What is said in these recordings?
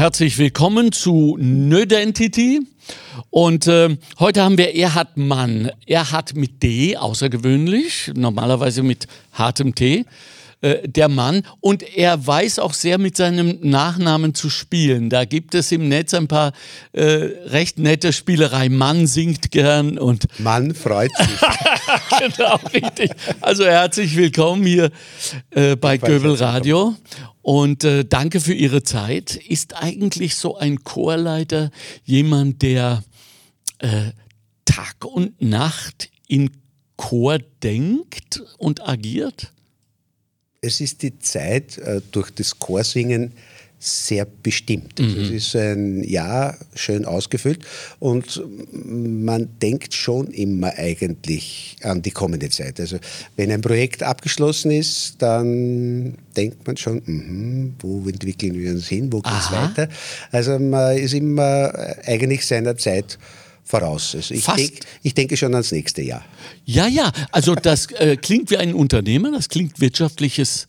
Herzlich willkommen zu Nödentity. Und äh, heute haben wir Erhard Mann. Erhard mit D, außergewöhnlich, normalerweise mit hartem T. Äh, der Mann. Und er weiß auch sehr mit seinem Nachnamen zu spielen. Da gibt es im Netz ein paar äh, recht nette Spielerei. Mann singt gern und. Mann freut sich. genau, richtig. Also herzlich willkommen hier äh, bei Göbel Radio. Und äh, danke für Ihre Zeit. Ist eigentlich so ein Chorleiter jemand, der äh, Tag und Nacht in Chor denkt und agiert? Es ist die Zeit äh, durch das Chorsingen sehr bestimmt. Also mhm. es ist ein Jahr schön ausgefüllt und man denkt schon immer eigentlich an die kommende Zeit. Also wenn ein Projekt abgeschlossen ist, dann denkt man schon, mh, wo entwickeln wir uns hin, wo geht es weiter. Also man ist immer eigentlich seiner Zeit voraus. Also ich, denk, ich denke schon ans nächste Jahr. Ja, ja, also das äh, klingt wie ein Unternehmer, das klingt wirtschaftliches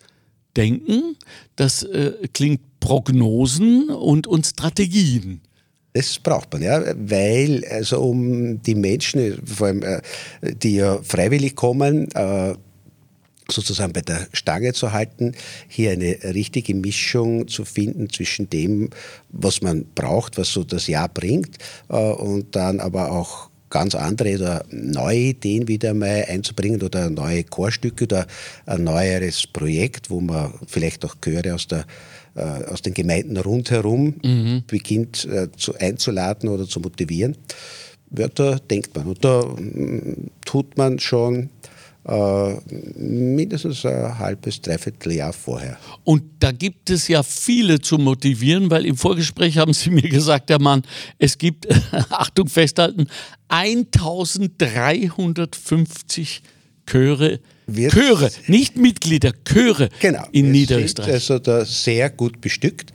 Denken, das äh, klingt Prognosen und, und Strategien. Das braucht man, ja, weil also um die Menschen, vor allem äh, die ja freiwillig kommen, äh, sozusagen bei der Stange zu halten, hier eine richtige Mischung zu finden zwischen dem, was man braucht, was so das Jahr bringt, äh, und dann aber auch ganz andere oder neue Ideen wieder mal einzubringen oder neue Chorstücke oder ein neueres Projekt, wo man vielleicht auch Chöre aus, der, äh, aus den Gemeinden rundherum mhm. beginnt äh, zu, einzuladen oder zu motivieren. Ja, da denkt man und da mm, tut man schon äh, mindestens ein halbes, dreiviertel Jahr vorher. Und da gibt es ja viele zu motivieren, weil im Vorgespräch haben Sie mir gesagt, Herr Mann, es gibt, Achtung festhalten, 1350 Chöre wird Chöre, nicht Mitglieder, Chöre genau, in Niederösterreich. also da sehr gut bestückt.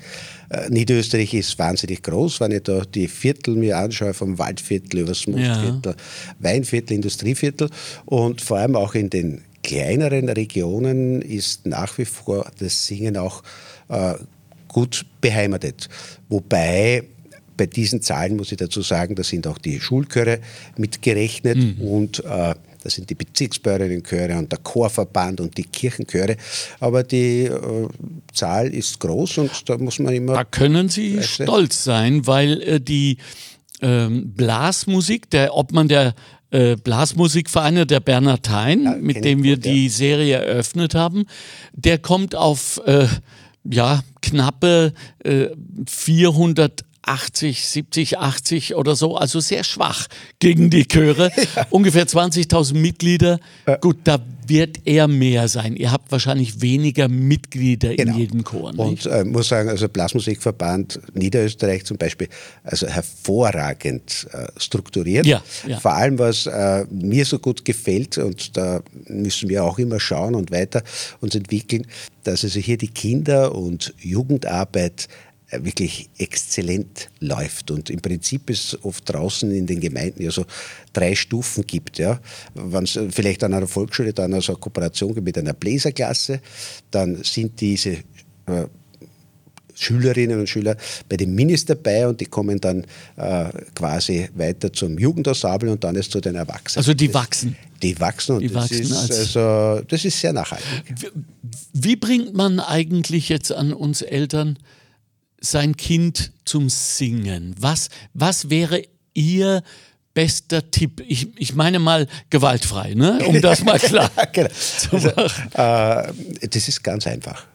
Äh, Niederösterreich ist wahnsinnig groß, wenn ich da die Viertel mir anschaue, vom Waldviertel über das Mostviertel, ja. Weinviertel, Industrieviertel und vor allem auch in den kleineren Regionen ist nach wie vor das Singen auch äh, gut beheimatet. Wobei bei diesen Zahlen muss ich dazu sagen, da sind auch die Schulchöre mitgerechnet mhm. und äh, das sind die Bezirksbäuerinnenchöre und der Chorverband und die Kirchenchöre. Aber die äh, Zahl ist groß und da muss man immer. Da können Sie stolz sein, weil äh, die ähm, Blasmusik, der Obmann der äh, Blasmusikvereine, der Bernhardin, ja, mit dem wir gut, die ja. Serie eröffnet haben, der kommt auf äh, ja, knappe äh, 400 80, 70, 80 oder so, also sehr schwach gegen die Chöre. Ja. Ungefähr 20.000 Mitglieder. Ja. Gut, da wird er mehr sein. Ihr habt wahrscheinlich weniger Mitglieder genau. in jedem Chor. Nicht? Und äh, muss sagen, also Blasmusikverband Niederösterreich zum Beispiel, also hervorragend äh, strukturiert. Ja, ja. Vor allem, was äh, mir so gut gefällt, und da müssen wir auch immer schauen und weiter uns entwickeln, dass also hier die Kinder- und Jugendarbeit wirklich exzellent läuft. Und im Prinzip es oft draußen in den Gemeinden ja so drei Stufen gibt. Ja. Wenn es vielleicht an einer Volksschule dann also eine Kooperation gibt mit einer Bläserklasse, dann sind diese äh, Schülerinnen und Schüler bei den Minis dabei und die kommen dann äh, quasi weiter zum Jugendensemble und dann ist zu den Erwachsenen. Also die wachsen. Die wachsen und die das, wachsen ist, also, das ist sehr nachhaltig. Wie, wie bringt man eigentlich jetzt an uns Eltern sein Kind zum Singen? Was, was wäre Ihr bester Tipp? Ich, ich meine mal gewaltfrei, ne? um das mal klar genau. zu also, machen. Also, äh, das ist ganz einfach.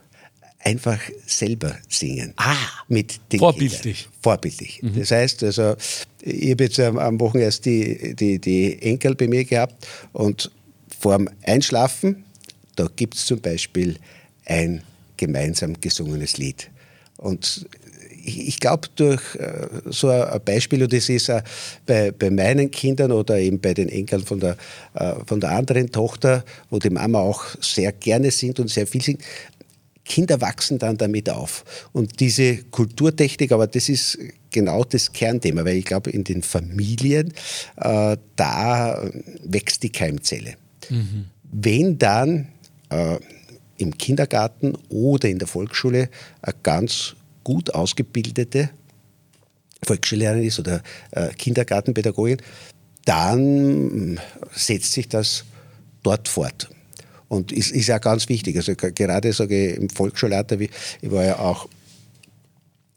Einfach selber singen. Ah, mit den vorbildlich. Kindern. Vorbildlich. Mhm. Das heißt, also, ich habe jetzt am Wochenende erst die, die, die Enkel bei mir gehabt und vorm Einschlafen, da gibt es zum Beispiel ein gemeinsam gesungenes Lied. Und ich glaube, durch äh, so ein Beispiel, und das ist bei, bei meinen Kindern oder eben bei den Enkeln von der, äh, von der anderen Tochter, wo die Mama auch sehr gerne singt und sehr viel singt, Kinder wachsen dann damit auf. Und diese Kulturtechnik, aber das ist genau das Kernthema, weil ich glaube, in den Familien, äh, da wächst die Keimzelle. Mhm. Wenn dann äh, im Kindergarten oder in der Volksschule eine ganz gut ausgebildete Volksschullehrerin ist oder äh, Kindergartenpädagogin, dann setzt sich das dort fort. Und ist, ist ja ganz wichtig. Also gerade sage ich im Volksschulalter, ich war ja auch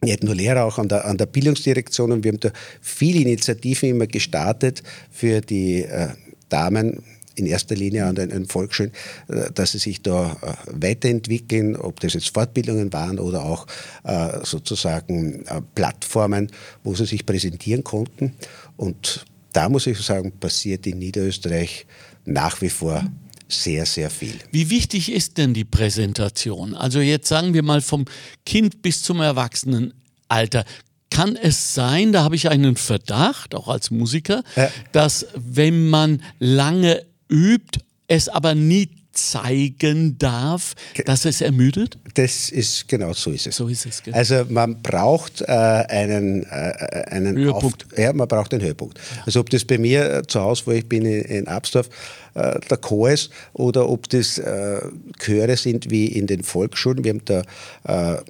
nicht nur Lehrer, auch an der, an der Bildungsdirektion und wir haben da viele Initiativen immer gestartet für die äh, Damen in erster Linie an den Volksschulen, äh, dass sie sich da äh, weiterentwickeln, ob das jetzt Fortbildungen waren oder auch äh, sozusagen Plattformen, wo sie sich präsentieren konnten. Und da muss ich sagen, passiert in Niederösterreich nach wie vor sehr, sehr viel. Wie wichtig ist denn die Präsentation? Also jetzt sagen wir mal vom Kind bis zum Erwachsenenalter. Kann es sein, da habe ich einen Verdacht, auch als Musiker, ja. dass wenn man lange übt, es aber nie zeigen darf, dass es ermüdet? Das ist genau so ist es. So ist es. Genau. Also man braucht äh, einen, äh, einen Höhepunkt. Auf, ja, man braucht einen Höhepunkt. Also ob das bei mir äh, zu Hause, wo ich bin in, in Absdorf, äh, der Chor ist oder ob das äh, Chöre sind wie in den Volksschulen. Wir haben da äh,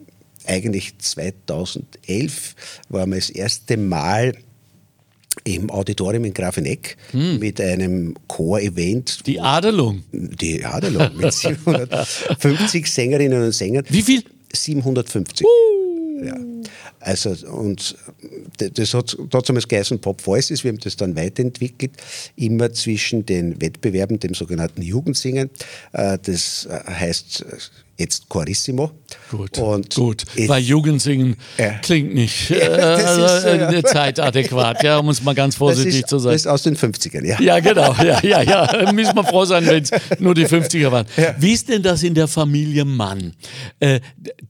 eigentlich 2011 waren wir das erste Mal im Auditorium in Grafeneck hm. mit einem Chor-Event. Die Adelung. Die Adelung mit 750 Sängerinnen und Sängern. Wie viel? 750. Uh. Ja. Also, und das hat damals geheißen Pop Voices. Wir haben das dann weiterentwickelt, immer zwischen den Wettbewerben, dem sogenannten Jugendsingen. Äh, das äh, heißt jetzt Chorissimo. Gut, und gut. weil Jugendsingen ja. klingt nicht äh, ist, äh, zeitadäquat, ja, um es mal ganz vorsichtig ist, zu sagen. Das ist aus den 50ern, ja. Ja, genau, ja, ja, ja. Müssen wir froh sein, wenn es nur die 50er waren. Ja. Wie ist denn das in der Familie Mann? Äh,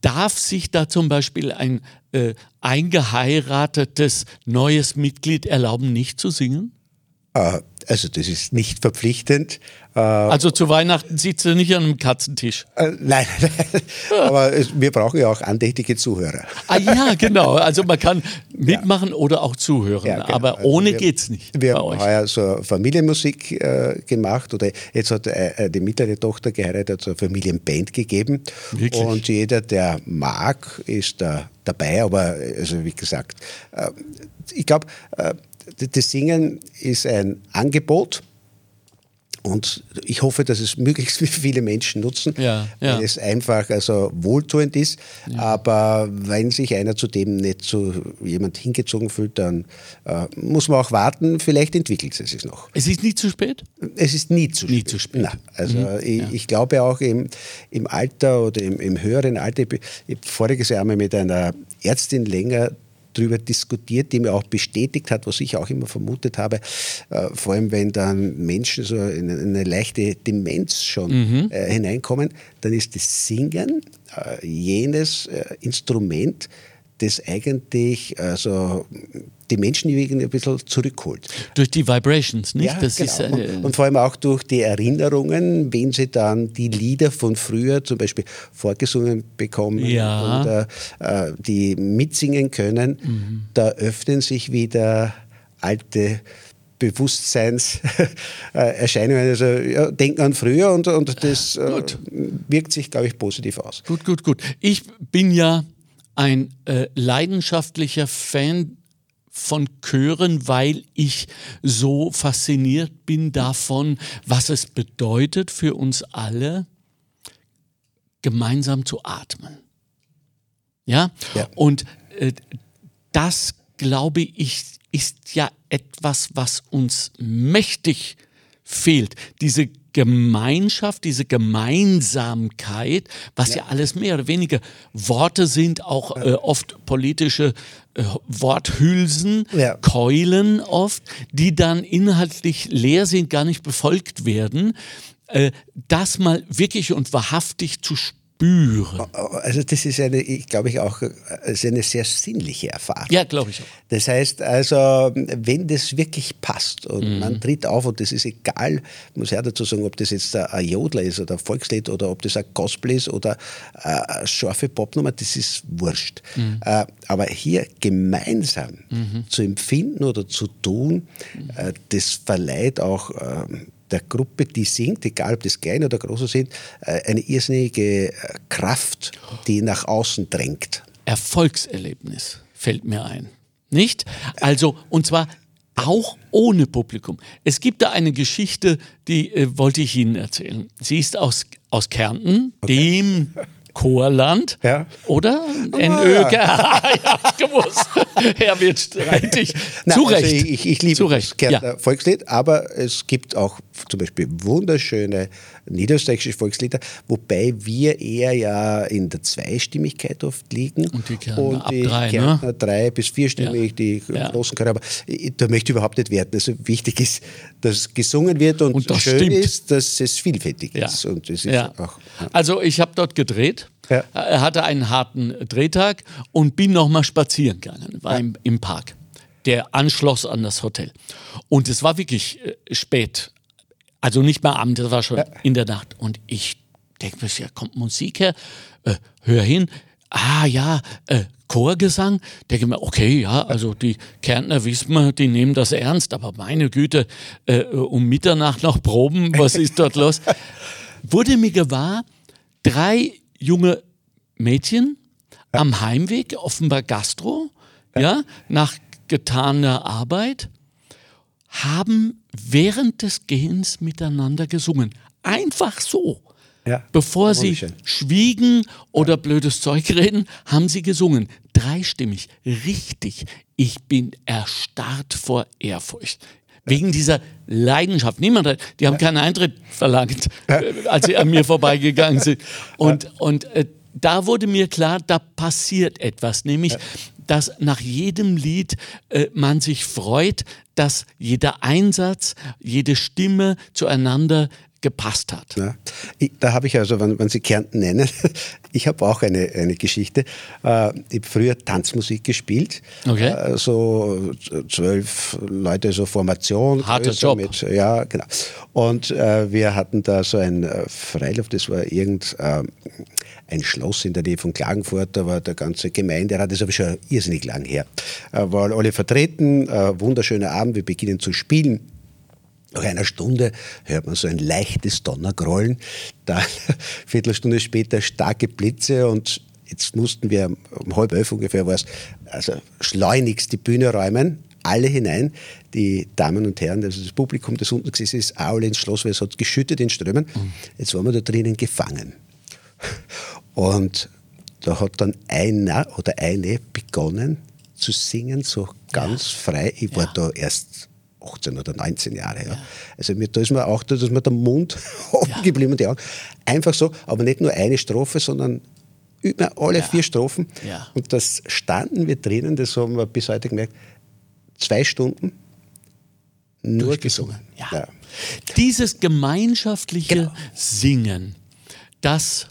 darf sich da zum Beispiel ein äh, eingeheiratetes neues Mitglied erlauben, nicht zu singen? Äh, also das ist nicht verpflichtend. Äh, also zu Weihnachten sitzt du nicht an einem Katzentisch. Äh, nein, nein. aber wir brauchen ja auch andächtige Zuhörer. Ah ja, genau. Also man kann mitmachen ja. oder auch zuhören, ja, genau. aber also ohne wir, es nicht. Wir haben heuer so Familienmusik äh, gemacht oder jetzt hat äh, die mittlere Tochter geheiratet, so eine Familienband gegeben. Wirklich? Und jeder, der mag, ist da dabei. Aber also wie gesagt, äh, ich glaube, äh, das Singen ist ein Angebot und ich hoffe, dass es möglichst viele Menschen nutzen, ja, ja. weil es einfach also wohltuend ist. Ja. Aber wenn sich einer zu dem nicht zu jemand hingezogen fühlt, dann äh, muss man auch warten. Vielleicht entwickelt es sich noch. Es ist nie zu spät? Es ist nie zu nie spät. Zu spät. Nein, also mhm. ich, ich, glaube auch im, im Alter oder im, im höheren Alter, ich habe voriges Jahr mal mit einer Ärztin länger darüber diskutiert, die mir auch bestätigt hat, was ich auch immer vermutet habe, äh, vor allem wenn dann Menschen so in eine leichte Demenz schon mhm. äh, hineinkommen, dann ist das Singen äh, jenes äh, Instrument, das eigentlich also die Menschen irgendwie ein bisschen zurückholt. Durch die Vibrations, nicht? Ja, das genau. ist, äh und, und, vor allem auch durch die Erinnerungen, wenn sie dann die Lieder von früher zum Beispiel vorgesungen bekommen ja. oder äh, die mitsingen können, mhm. da öffnen sich wieder alte Bewusstseinserscheinungen. Also ja, denken an früher und, und das äh, wirkt sich, glaube ich, positiv aus. Gut, gut, gut. Ich bin ja ein äh, leidenschaftlicher Fan von Chören, weil ich so fasziniert bin davon, was es bedeutet für uns alle, gemeinsam zu atmen. Ja, ja. und äh, das, glaube ich, ist ja etwas, was uns mächtig fehlt. Diese Gemeinschaft, diese Gemeinsamkeit, was ja, ja alles mehr oder weniger Worte sind, auch äh, oft politische äh, Worthülsen, ja. Keulen oft, die dann inhaltlich leer sind, gar nicht befolgt werden. Äh, das mal wirklich und wahrhaftig zu spüren spüren. Also das ist eine, ich glaube ich auch, ist eine sehr sinnliche Erfahrung. Ja, glaube ich auch. Das heißt also, wenn das wirklich passt und mhm. man tritt auf und das ist egal, muss ich auch dazu sagen, ob das jetzt ein Jodler ist oder ein Volkslied oder ob das ein Gospel ist oder eine scharfe Popnummer, das ist wurscht. Mhm. Äh, aber hier gemeinsam mhm. zu empfinden oder zu tun, äh, das verleiht auch ähm, der Gruppe, die singt, egal ob das kleine oder große sind, äh, eine irrsinnige äh, Kraft, die nach außen drängt. Erfolgserlebnis, fällt mir ein. Nicht? Also, und zwar auch ohne Publikum. Es gibt da eine Geschichte, die äh, wollte ich Ihnen erzählen. Sie ist aus, aus Kärnten, okay. dem Chorland, ja. oder? Oh, NÖ, ja. ja, gewusst. er wird streitig. Nein, Zu Recht. Also ich, ich liebe das ja. Volkslied, aber es gibt auch zum Beispiel wunderschöne niederösterreichische Volkslieder, wobei wir eher ja in der Zweistimmigkeit oft liegen. Und die Kärntner und die ab drei, Kärntner ne? drei bis vierstimmig, ja. die ja. großen Chöre. Aber da möchte ich überhaupt nicht werten. Also wichtig ist, dass gesungen wird und, und schön stimmt. ist, dass es vielfältig ja. ist. Und es ist auch, also ich habe dort gedreht. Er hatte einen harten Drehtag und bin nochmal spazieren gegangen, war im, im Park der anschloss an das Hotel. Und es war wirklich äh, spät also nicht mal Abend, das war schon ja. in der Nacht. Und ich denke mir, ja, kommt Musik her, äh, hör hin. Ah ja, äh, Chorgesang. Denke mir, okay, ja, also die Kärntner wissen wir, die nehmen das ernst, aber meine Güte, äh, um Mitternacht noch proben, was ist dort los? Wurde mir gewahr, drei junge Mädchen am Heimweg, offenbar Gastro, ja, nach getaner Arbeit haben während des Gehens miteinander gesungen. Einfach so. Ja, Bevor sie schön. schwiegen oder ja. blödes Zeug reden, haben sie gesungen. Dreistimmig, richtig. Ich bin erstarrt vor Ehrfurcht. Wegen dieser Leidenschaft. Niemand hat, die haben keinen Eintritt verlangt, als sie an mir vorbeigegangen sind. Und, und äh, da wurde mir klar, da passiert etwas, nämlich dass nach jedem Lied äh, man sich freut, dass jeder Einsatz, jede Stimme zueinander gepasst hat. Ja. Ich, da habe ich also, wenn, wenn, Sie Kärnten nennen, ich habe auch eine, eine Geschichte. Äh, ich habe früher Tanzmusik gespielt. Okay. Äh, so zwölf Leute, so Formation. Harter Job. Mit, ja, genau. Und äh, wir hatten da so ein äh, Freiluft, das war irgend äh, ein Schloss in der Nähe von Klagenfurt, da war der ganze Gemeinderat, das ist aber schon irrsinnig lang her, äh, waren alle vertreten, wunderschöner Abend, wir beginnen zu spielen. Nach einer Stunde hört man so ein leichtes Donnergrollen, dann Viertelstunde später starke Blitze und jetzt mussten wir um halb elf ungefähr war es, also schleunigst die Bühne räumen, alle hinein, die Damen und Herren, also das Publikum, das unten gesessen ist, alle ins Schloss, weil es hat geschüttet in Strömen. Mhm. Jetzt waren wir da drinnen gefangen. Und da hat dann einer oder eine begonnen zu singen, so ganz ja. frei. Ich war ja. da erst 18 oder 19 Jahre. Ja. ja. Also da ist mir auch, da ist mir der Mund offen ja. geblieben und die Augen. Einfach so, aber nicht nur eine Strophe, sondern über alle vier Strophen. Und das standen wir drinnen, das haben wir bis heute gemerkt, zwei Stunden nur gesungen. Ja. Dieses gemeinschaftliche genau. Singen, das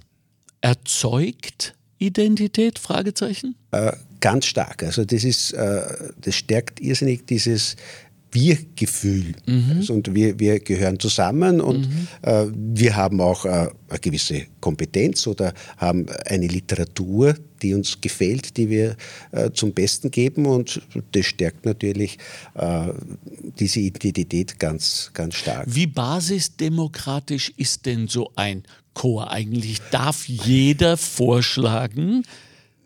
erzeugt Identität? Fragezeichen? Äh, ganz stark. Also das ist, äh, das stärkt irrsinnig dieses wir-Gefühl. Mhm. Also, und wir, wir gehören zusammen und mhm. äh, wir haben auch äh, eine gewisse Kompetenz oder haben eine Literatur, die uns gefällt, die wir äh, zum Besten geben und das stärkt natürlich äh, diese Identität ganz, ganz stark. Wie basisdemokratisch ist denn so ein Chor eigentlich? Darf jeder vorschlagen,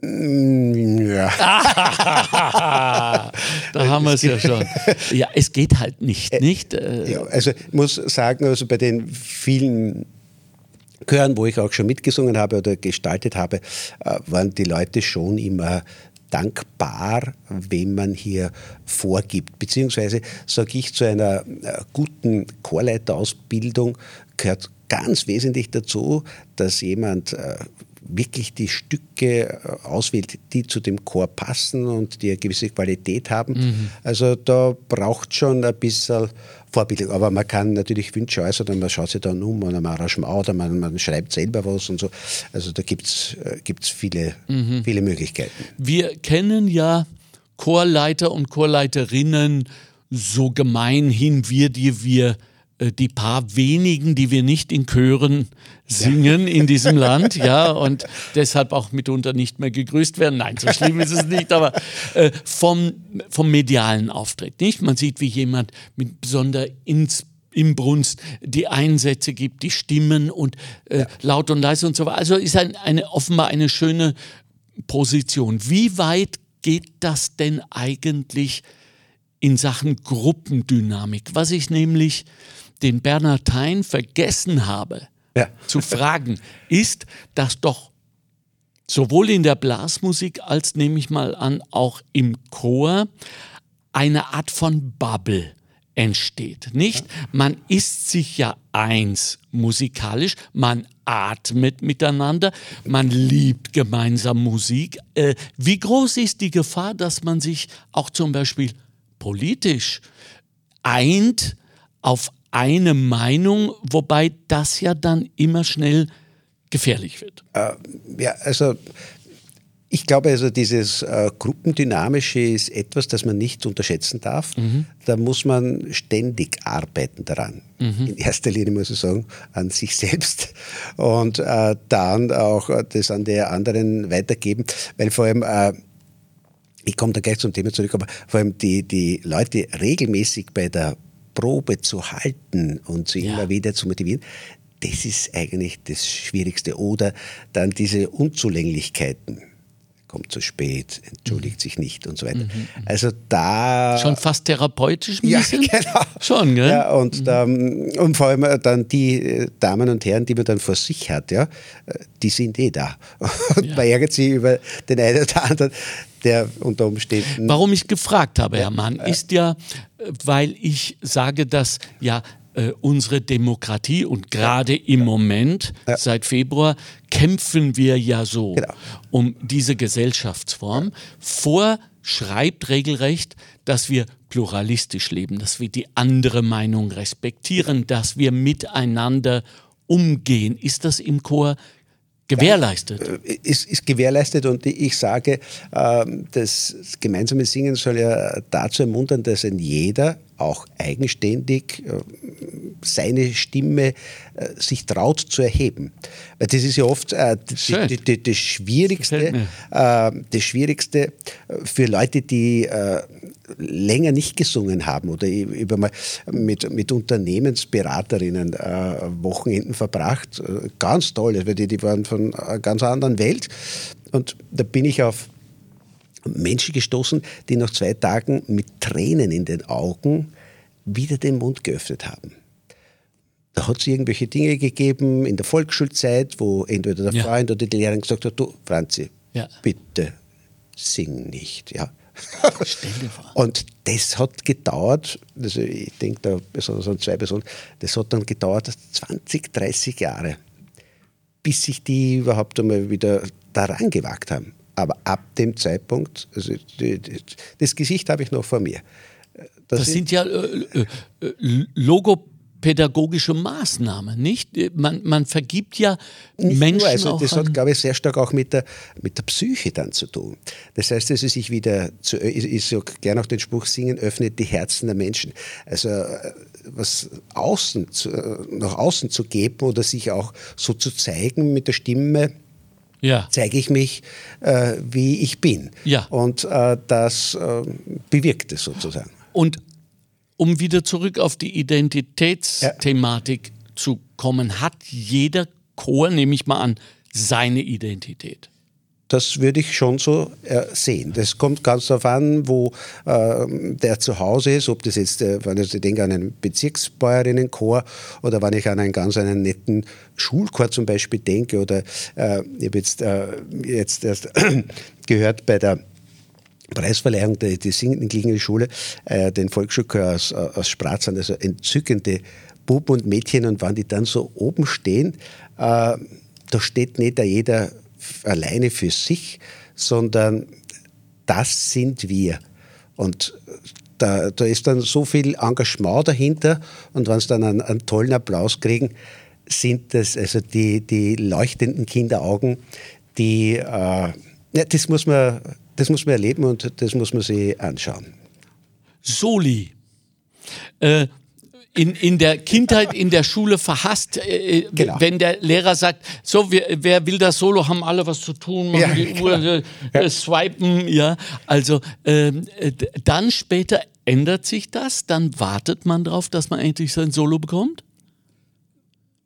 ja. da haben wir es ja schon. Ja, es geht halt nicht, äh, nicht? Äh, ja, also ich muss sagen, also bei den vielen Chören, wo ich auch schon mitgesungen habe oder gestaltet habe, äh, waren die Leute schon immer dankbar, wenn man hier vorgibt. Beziehungsweise sage ich, zu einer guten Chorleiterausbildung gehört ganz wesentlich dazu, dass jemand wirklich die Stücke äh, auswählt, die zu dem Chor passen und die eine gewisse Qualität haben. Mhm. Also da braucht schon ein bisschen Vorbildung. Aber man kann natürlich Wünsche äußern und man schaut sich dann um an einem Arrangement oder man, man schreibt selber was und so. Also da gibt es äh, viele, mhm. viele Möglichkeiten. Wir kennen ja Chorleiter und Chorleiterinnen so gemeinhin, wir, die wir die paar wenigen, die wir nicht in Chören singen ja. in diesem Land, ja, und deshalb auch mitunter nicht mehr gegrüßt werden. Nein, so schlimm ist es nicht, aber äh, vom, vom medialen Auftritt, nicht? Man sieht, wie jemand mit besonderer Inspiration Inbrunst die Einsätze gibt, die Stimmen und äh, ja. laut und leise und so weiter. Also ist ein, eine offenbar eine schöne Position. Wie weit geht das denn eigentlich in Sachen Gruppendynamik? Was ich nämlich den Bernardin vergessen habe ja. zu fragen, ist, dass doch sowohl in der Blasmusik als nehme ich mal an auch im Chor eine Art von Bubble entsteht, nicht? Man ist sich ja eins musikalisch, man atmet miteinander, man liebt gemeinsam Musik. Äh, wie groß ist die Gefahr, dass man sich auch zum Beispiel politisch eint auf eine Meinung, wobei das ja dann immer schnell gefährlich wird? Äh, ja, also ich glaube also, dieses äh, Gruppendynamische ist etwas, das man nicht unterschätzen darf. Mhm. Da muss man ständig arbeiten daran. Mhm. In erster Linie muss ich sagen, an sich selbst und äh, dann auch das an die anderen weitergeben, weil vor allem äh, ich komme da gleich zum Thema zurück, aber vor allem die, die Leute regelmäßig bei der Probe zu halten und sie ja. immer wieder zu motivieren, das ist eigentlich das Schwierigste. Oder dann diese Unzulänglichkeiten kommt zu spät, entschuldigt mhm. sich nicht und so weiter. Mhm. mhm. Also da. Schon fast therapeutisch ein Ja, genau. Schon, gell? Ja, und, mhm. ähm, und vor allem äh, dann die äh, Damen und Herren, die man dann vor sich hat, ja, äh, die sind eh da. Und ja. man ärgert sich über den einen oder anderen, der unter Umständen. Warum ich gefragt habe, Herr Mann, ist ja, weil ich sage, dass ja äh, unsere Demokratie und gerade im Moment, ja. seit Februar, kämpfen wir ja so genau. um diese Gesellschaftsform. Vorschreibt regelrecht, dass wir pluralistisch leben, dass wir die andere Meinung respektieren, dass wir miteinander umgehen. Ist das im Chor gewährleistet? Ja, äh, ist, ist, gewährleistet und ich sage, ähm, das gemeinsame Singen soll ja dazu ermuntern, dass ein jeder auch eigenständig äh, seine Stimme äh, sich traut zu erheben. Weil das ist ja oft äh, die, die, das Schwierigste, das Schwierigste für Leute, die länger nicht gesungen haben oder über mal mit, mit Unternehmensberaterinnen Wochenenden verbracht. Ganz toll, weil die, die waren von einer ganz anderen Welt. Und da bin ich auf Menschen gestoßen, die nach zwei Tagen mit Tränen in den Augen wieder den Mund geöffnet haben. Da hat es irgendwelche Dinge gegeben in der Volksschulzeit, wo entweder der ja. Freund oder die Lehrerin gesagt hat, du Franzi, ja. bitte sing nicht. Ja. Und das hat gedauert, also ich denke da besonders an zwei Personen, das hat dann gedauert 20, 30 Jahre, bis sich die überhaupt einmal wieder daran gewagt haben. Aber ab dem Zeitpunkt, also das Gesicht habe ich noch vor mir. Das, das sind, sind, ja äh, äh, äh logopädagogische Maßnahmen, nicht? Man, man vergibt ja nicht Menschen nur, also Das hat, glaube ich, sehr stark auch mit der, mit der Psyche dann zu tun. Das heißt, dass sie sich wieder, zu, ich, ich sage gerne auch den Spruch singen, öffnet die Herzen der Menschen. Also äh, was außen zu, nach außen zu geben oder sich auch so zu zeigen mit der Stimme, ja. zeige ich mich, äh, wie ich bin. Ja. Und äh, das äh, bewirkt es sozusagen. Und um wieder zurück auf die Identitätsthematik ja. zu kommen, hat jeder Chor, nehme ich mal an, seine Identität. Das würde ich schon so äh, sehen. Das kommt ganz darauf an, wo äh, der zu Hause ist, ob das jetzt, äh, wenn ich denke an einen Bezirksbäuerinnenchor oder wenn ich an einen ganz einen netten Schulchor zum Beispiel denke oder äh, ich habe jetzt, äh, jetzt erst gehört bei der Preisverleihung der, der singenden klingende Schule, äh, den Volksschulchor aus, aus Spratzern, also entzückende Buben und Mädchen und wenn die dann so oben stehen, da steht nicht jeder alleine für sich, sondern das sind wir. Und da, da ist dann so viel Engagement dahinter und wenn sie dann einen, einen, tollen Applaus kriegen, sind das also die, die leuchtenden Kinderaugen, die, äh, ja, das muss man, das muss man erleben und das muss man sich anschauen. Soli. Äh, in, in der Kindheit in der Schule verhasst, äh, äh genau. wenn der Lehrer sagt, so, wer, wer, will das Solo, haben alle was zu tun, machen ja, die genau. Uhr, äh, ja. swipen, ja. Also ähm, äh, dann später ändert sich das, dann wartet man darauf, dass man endlich sein Solo bekommt?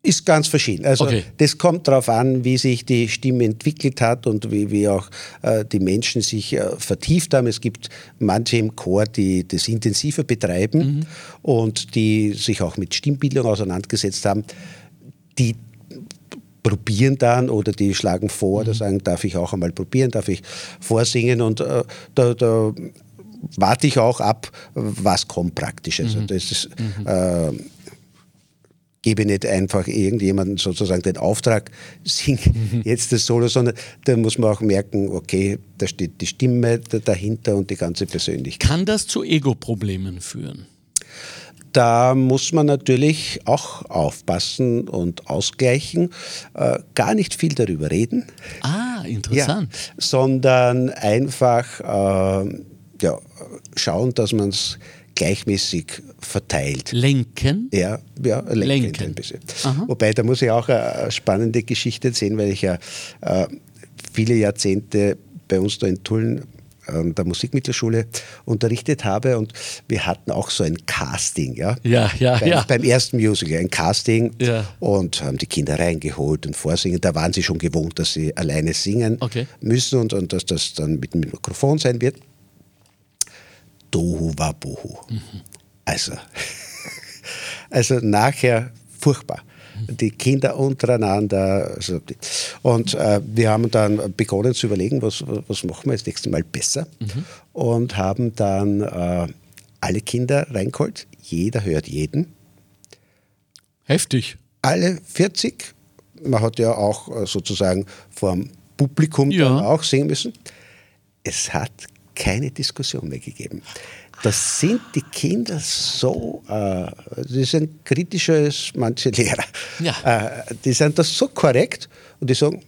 Ist ganz verschieden. Also okay. das kommt darauf an, wie sich die Stimme entwickelt hat und wie, wie auch äh, die Menschen sich äh, vertieft haben. Es gibt manche im Chor, die das intensiver betreiben mhm. und die sich auch mit Stimmbildung auseinandergesetzt haben. Die probieren dann oder die schlagen vor mhm. oder sagen, darf ich auch einmal probieren, darf ich vorsingen und äh, da, da warte ich auch ab, was kommt praktisch. Also mhm. das ist, mhm. äh, gebe nicht einfach irgendjemandem sozusagen den Auftrag, sing jetzt das Solo, sondern da muss man auch merken, okay, da steht die Stimme dahinter und die ganze Persönlichkeit. Kann das zu Ego-Problemen führen? Da muss man natürlich auch aufpassen und ausgleichen, äh, gar nicht viel darüber reden. Ah, interessant. Ja, sondern einfach äh, ja, schauen, dass man es gleichmäßig verteilt. Lenken? Ja, ja lenken, lenken. ein bisschen. Aha. Wobei, da muss ich auch eine spannende Geschichte erzählen, weil ich ja äh, viele Jahrzehnte bei uns da in Tulln an der Musikmittelschule unterrichtet habe und wir hatten auch so ein Casting, ja. Ja, ja, beim, ja. Beim ersten Musical, ein Casting ja. und haben die Kinder reingeholt und vorsingen. Da waren sie schon gewohnt, dass sie alleine singen okay. müssen und, und dass das dann mit dem Mikrofon sein wird. Tohu Wabohu. Mhm. Also, also nachher furchtbar. Die Kinder untereinander. Also die, und äh, wir haben dann begonnen zu überlegen, was, was machen wir das nächste Mal besser. Mhm. Und haben dann äh, alle Kinder reingeholt. Jeder hört jeden. Heftig. Alle 40. Man hat ja auch äh, sozusagen vor dem Publikum ja. auch singen müssen. Es hat keine Diskussion mehr gegeben. Das sind die Kinder so, äh, die sind kritischer als manche Lehrer. Ja. Äh, die sind das so korrekt und die sagen,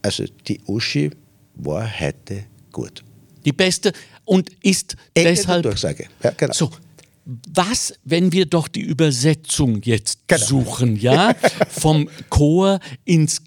also die Uschi war heute gut. Die beste und ist Ende deshalb. Durchsage. Ja, genau. So, was, wenn wir doch die Übersetzung jetzt genau. suchen, ja, vom Chor ins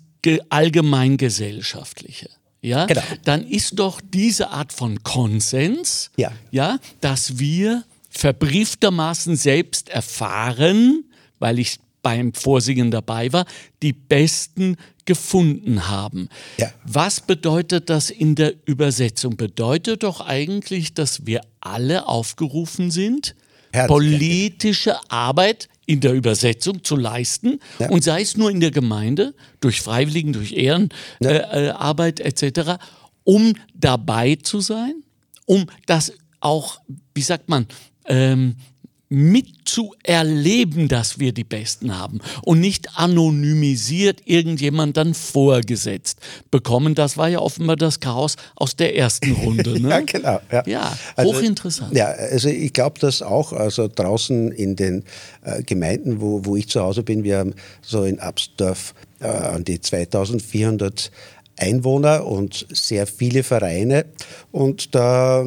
allgemeingesellschaftliche? Ja, genau. dann ist doch diese Art von Konsens, ja. Ja, dass wir verbrieftermaßen selbst erfahren, weil ich beim Vorsingen dabei war, die besten gefunden haben. Ja. Was bedeutet das in der Übersetzung? Bedeutet doch eigentlich, dass wir alle aufgerufen sind, politische Arbeit in der Übersetzung zu leisten ja. und sei es nur in der Gemeinde, durch Freiwilligen, durch Ehrenarbeit ja. äh, etc., um dabei zu sein, um das auch, wie sagt man, ähm, mitzuerleben, dass wir die Besten haben und nicht anonymisiert irgendjemand dann vorgesetzt bekommen. Das war ja offenbar das Chaos aus der ersten Runde. Ne? ja, genau. Ja, ja also, hochinteressant. Ja, also ich glaube, dass auch also draußen in den äh, Gemeinden, wo, wo ich zu Hause bin, wir haben so in Absdorf äh, an die 2400 Einwohner und sehr viele Vereine und da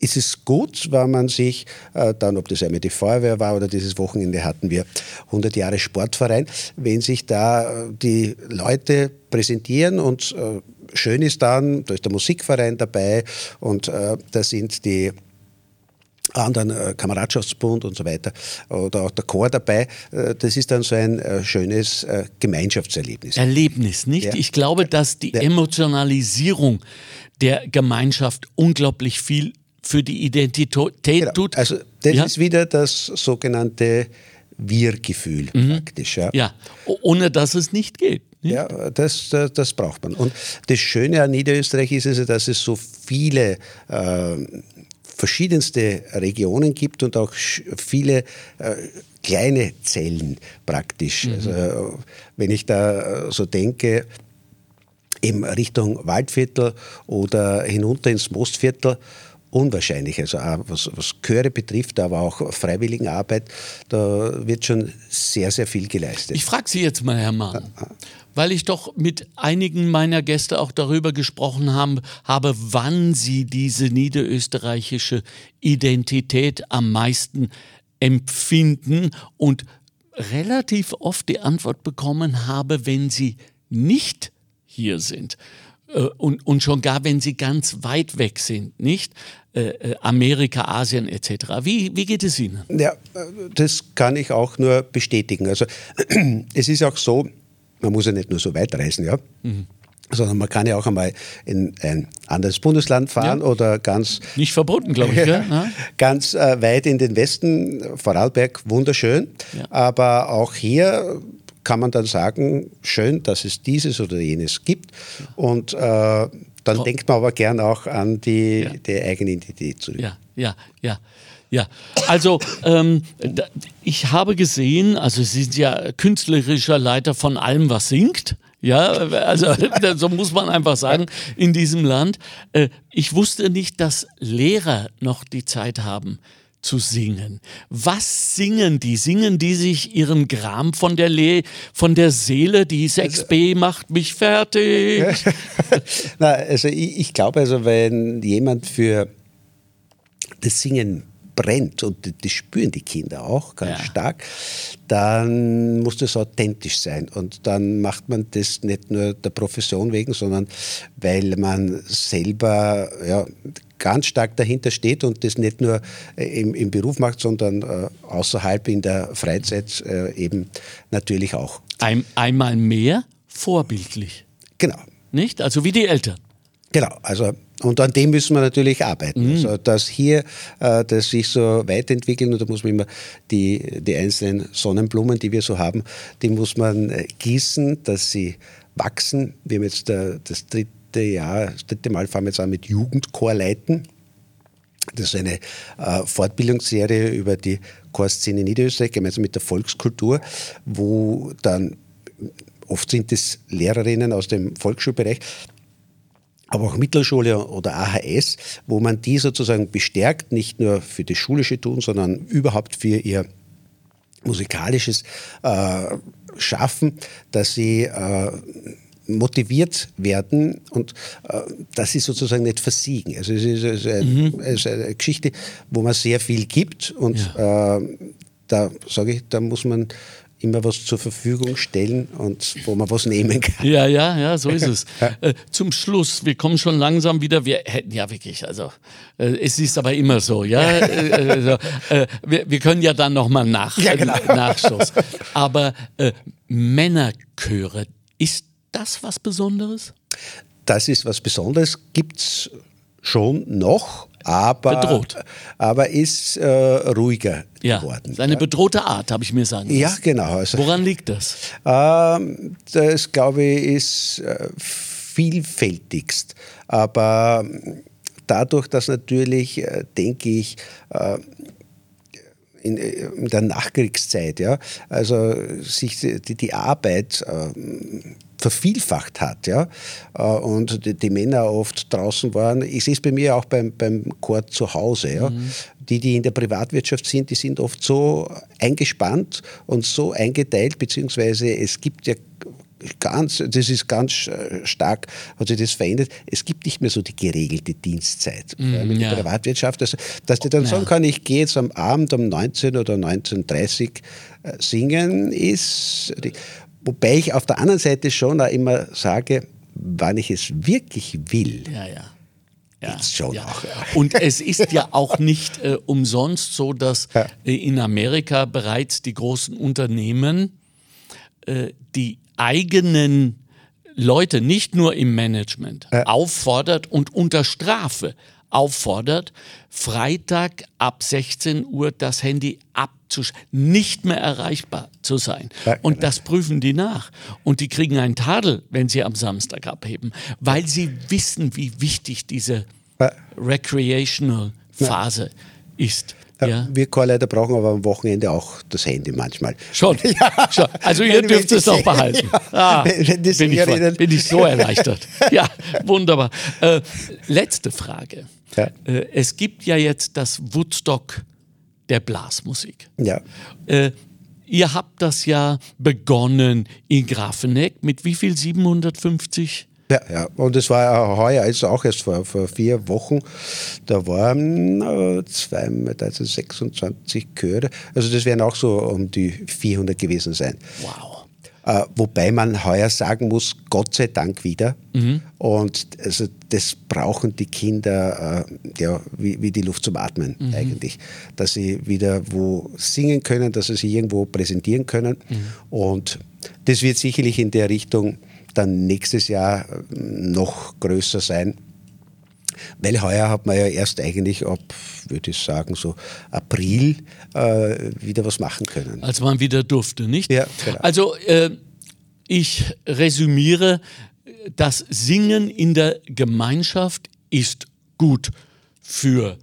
ist es gut, wenn man sich äh, dann, ob das einmal die Feuerwehr war oder dieses Wochenende hatten wir 100 Jahre Sportverein, wenn sich da äh, die Leute präsentieren und äh, schön ist dann, da ist der Musikverein dabei und äh, da sind die anderen äh, Kameradschaftsbund und so weiter oder auch der Chor dabei. Äh, das ist dann so ein schönes Gemeinschaftserlebnis. Erlebnis, nicht? Ja. Ich glaube, dass die Emotionalisierung der Gemeinschaft unglaublich viel für die Identität genau. tut. Also das ja? ist wieder das sogenannte Wir-Gefühl mhm. praktisch. Ja. ja, ohne dass es nicht geht. Ja, ja das, das, das, braucht man. Und das Schöne an Niederösterreich ist also, dass es so viele äh, verschiedenste Regionen gibt und auch viele äh, kleine Zellen praktisch. Mhm. Also, wenn ich da so denke, in Richtung Waldviertel oder hinunter ins Mostviertel, unwahrscheinlich. Also auch was, was Chöre betrifft, aber auch Freiwilligenarbeit, da wird schon sehr, sehr viel geleistet. Ich frage Sie jetzt mal, Herr Mahn, weil ich doch mit einigen meiner Gäste auch darüber gesprochen haben, habe, wann sie diese niederösterreichische Identität am meisten empfinden und relativ oft die Antwort bekommen habe, wenn sie nicht hier sind. Äh, und, und schon gar, wenn sie ganz weit weg sind, nicht? Äh, äh, Amerika, Asien etc. Wie, wie geht es Ihnen? Ja, das kann ich auch nur bestätigen. Also es ist auch so, man muss ja nicht nur so weit reisen, ja. Mhm sondern man kann ja auch einmal in ein anderes Bundesland fahren ja. oder ganz. Nicht verboten, glaube ich. Ja. ganz äh, weit in den Westen, Vorarlberg, wunderschön. Ja. Aber auch hier kann man dann sagen, schön, dass es dieses oder jenes gibt. Und äh, dann denkt man aber gern auch an die, die eigene Identität zurück. Ja, ja, ja. Ja, also ähm, ich habe gesehen, also Sie sind ja künstlerischer Leiter von allem, was singt. Ja, also so muss man einfach sagen, in diesem Land. Äh, ich wusste nicht, dass Lehrer noch die Zeit haben zu singen. Was singen die? Singen die sich ihren Gram von der, Le von der Seele, die 6b also macht mich fertig? Na, also ich, ich glaube, also wenn jemand für das Singen brennt und das spüren die Kinder auch ganz ja. stark, dann muss das authentisch sein. Und dann macht man das nicht nur der Profession wegen, sondern weil man selber ja, ganz stark dahinter steht und das nicht nur äh, im, im Beruf macht, sondern äh, außerhalb in der Freizeit äh, eben natürlich auch. Ein, einmal mehr vorbildlich. Genau. Nicht? Also wie die Eltern. Genau, also und an dem müssen wir natürlich arbeiten. Mhm. Also, dass hier äh, das sich so weiterentwickeln und da muss man immer die, die einzelnen Sonnenblumen, die wir so haben, die muss man äh, gießen, dass sie wachsen. Wir haben jetzt äh, das dritte Jahr, das dritte Mal fahren wir jetzt an mit Jugendchorleiten. Das ist eine äh, Fortbildungsserie über die Chorszene in Niederösterreich, gemeinsam mit der Volkskultur, wo dann oft sind es Lehrerinnen aus dem Volksschulbereich, aber auch Mittelschule oder AHS, wo man die sozusagen bestärkt, nicht nur für das schulische Tun, sondern überhaupt für ihr musikalisches äh, Schaffen, dass sie äh, motiviert werden und äh, dass sie sozusagen nicht versiegen. Also es ist, es ist, ein, mhm. es ist eine Geschichte, wo man sehr viel gibt und ja. äh, da sage ich, da muss man immer was zur Verfügung stellen und wo man was nehmen kann. Ja, ja, ja, so ist es. äh, zum Schluss, wir kommen schon langsam wieder, wir hätten ja wirklich, also äh, es ist aber immer so, ja. Äh, also, äh, wir, wir, können ja dann nochmal nach, ja, genau. Nachschuss. Aber äh, Männerchöre, ist das was Besonderes? Das ist was Besonderes, gibt es schon noch, aber, Bedroht. aber ist äh, ruhiger ja, geworden. Seine ja. bedrohte Art, habe ich mir sagen lassen. Ja, genau. Also, Woran liegt das? Ähm, das, glaube ich, ist äh, vielfältigst. Aber dadurch, dass natürlich, äh, denke ich, äh, in, in, der Nachkriegszeit, ja, also sich die, die Arbeit äh, vervielfacht hat. Ja? Äh, und die, die, Männer oft draußen waren. Ich sehe es bei mir auch beim, beim Chor zu Hause. Ja? Mhm. Die, die in der Privatwirtschaft sind, die sind oft so eingespannt und so eingeteilt, beziehungsweise es gibt ja ganz, das ist ganz stark, hat sich das verändert. Es gibt nicht mehr so die geregelte Dienstzeit mm, in der ja. Privatwirtschaft. Also, dass die dann ja. sagen kann, ich gehe jetzt am Abend um 19 oder 19.30 Uhr äh, singen, ist. Wobei ich auf der anderen Seite schon auch immer sage, wann ich es wirklich will. Ja, ja. Ja, schon ja. Auch, ja. Und es ist ja auch nicht äh, umsonst so, dass ja. äh, in Amerika bereits die großen Unternehmen äh, die eigenen Leute, nicht nur im Management, auffordert und unter Strafe auffordert, Freitag ab 16 Uhr das Handy abzuschalten, nicht mehr erreichbar zu sein. Und das prüfen die nach. Und die kriegen einen Tadel, wenn sie am Samstag abheben, weil sie wissen, wie wichtig diese recreational Phase ist. Ja. Wir Chorleiter brauchen aber am Wochenende auch das Handy manchmal. Schon. Ja. Schon. Also ihr dürft es noch behalten. Ja. Ah, bin, ich bin, ich so erleichtert. ja, wunderbar. Äh, letzte Frage. Ja. Äh, es gibt ja jetzt das Woodstock der Blasmusik. Ja. Äh, ihr habt das ja begonnen in Grafeneck mit wie viel? 750? Ja, ja, und es war heuer, also auch erst vor, vor vier Wochen, da waren äh, zwei, also 26 Chöre, also das werden auch so um die 400 gewesen sein. Wow. Äh, wobei man heuer sagen muss, Gott sei Dank wieder. Mhm. Und also das brauchen die Kinder äh, ja, wie, wie, die Luft zum Atmen mhm. eigentlich. Dass sie wieder wo singen können, dass sie sich irgendwo präsentieren können. Mhm. Und das wird sicherlich in der Richtung dann nächstes Jahr äh, noch größer sein. Weil heuer hat man ja erst eigentlich ab, würde ich sagen, so April äh, wieder was machen können. Als man wieder durfte, nicht? Ja, genau. Also äh, ich resümiere, das Singen in der Gemeinschaft ist gut für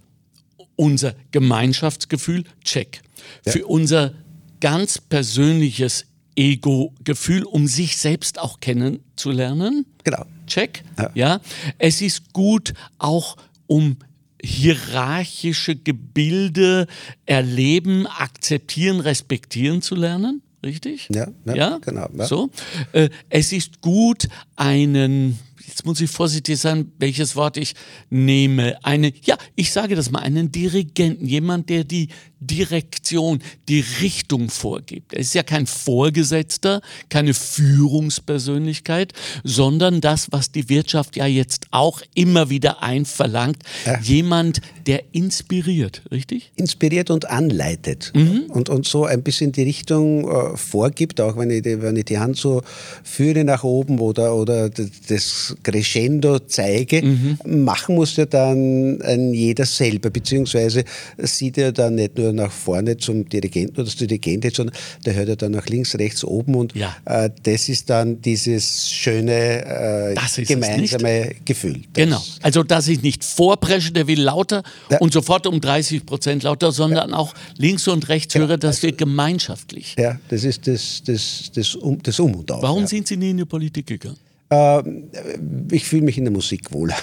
unser Gemeinschaftsgefühl, check. Ja. Für unser ganz persönliches Ego-Gefühl, um sich selbst auch kennenzulernen. Genau. Check. Ja. ja. Es ist gut auch um hierarchische Gebilde erleben, akzeptieren, respektieren zu lernen. Richtig? Ja, ja, ja? genau. Ja. So. Äh, es ist gut, einen jetzt muss ich vorsichtig sein, welches Wort ich nehme. Eine, ja, ich sage das mal, einen Dirigenten, jemand, der die Direktion, die Richtung vorgibt. Er ist ja kein Vorgesetzter, keine Führungspersönlichkeit, sondern das, was die Wirtschaft ja jetzt auch immer wieder einverlangt, ja. jemand, der inspiriert, richtig? Inspiriert und anleitet mhm. und, und so ein bisschen die Richtung äh, vorgibt, auch wenn ich, die, wenn ich die Hand so führe nach oben oder, oder das Crescendo zeige, mhm. machen muss ja dann ein jeder selber, beziehungsweise sieht er dann nicht nur nach vorne zum Dirigenten oder zur Dirigentin, sondern der hört ja dann nach links, rechts, oben und ja. äh, das ist dann dieses schöne äh, gemeinsame Gefühl. Genau, also dass ich nicht vorpresche, der will lauter ja. und sofort um 30 Prozent lauter, sondern ja. auch links und rechts höre, dass wir gemeinschaftlich. Ja, das ist das, das, das, um, das Um und Auf. Warum sind Sie nie in die Politik gegangen? Ähm, ich fühle mich in der Musik wohler.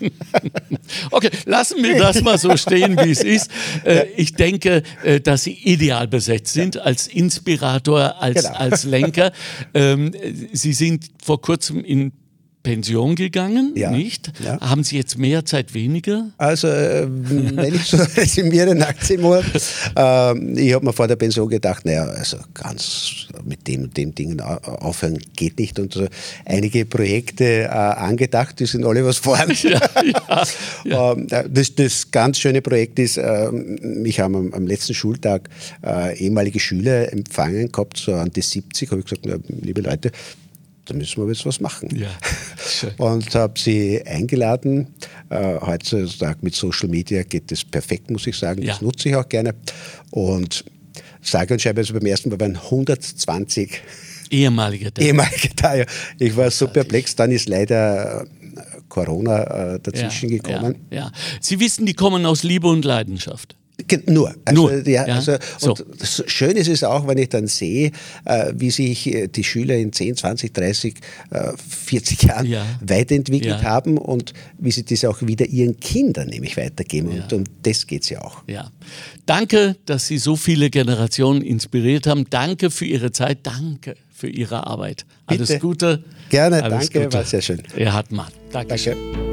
okay, lassen wir das mal so stehen, wie es ist. Äh, ich denke, äh, dass Sie ideal besetzt sind als Inspirator, als, genau. als Lenker. Ähm, Sie sind vor kurzem in Pension gegangen, ja, nicht? Ja. Haben Sie jetzt mehr Zeit, weniger? Also, äh, wenn ich so resümiere nach zehn Monaten, äh, ich habe mir vor der Pension gedacht, naja, also ganz mit dem und dem Dingen aufhören geht nicht. Und so einige Projekte äh, angedacht, die sind alle was vorhanden. Ja, ähm, das, das, ganz schöne Projekt ist, äh, mich haben am, am, letzten Schultag äh, ehemalige Schüler empfangen gehabt, so an die 70, habe ich gesagt, na, liebe Leute, da müssen wir jetzt was machen. Ja, und habe sie eingeladen. Äh, heutzutage mit Social Media geht das perfekt, muss ich sagen. Ja. Das nutze ich auch gerne. Und sage und schreibe also beim ersten Mal waren 120 ehemalige da. Ehemalige ja. Ich war so perplex, dann ist leider äh, Corona äh, dazwischen ja, gekommen. Ja, ja. Sie wissen, die kommen aus Liebe und Leidenschaft. Nur. Also, Nur. Ja, ja. Also, so. Und schön ist es auch, wenn ich dann sehe, äh, wie sich äh, die Schüler in 10, 20, 30, äh, 40 Jahren ja. weiterentwickelt ja. haben und wie sie das auch wieder ihren Kindern nämlich weitergeben. Und um das geht es ja auch. Ja. Danke, dass Sie so viele Generationen inspiriert haben. Danke für Ihre Zeit. Danke für Ihre Arbeit. Alles Bitte. Gute. Gerne, Alles danke, Gute. war sehr schön. Erhard Mann. Dankeschön. Danke.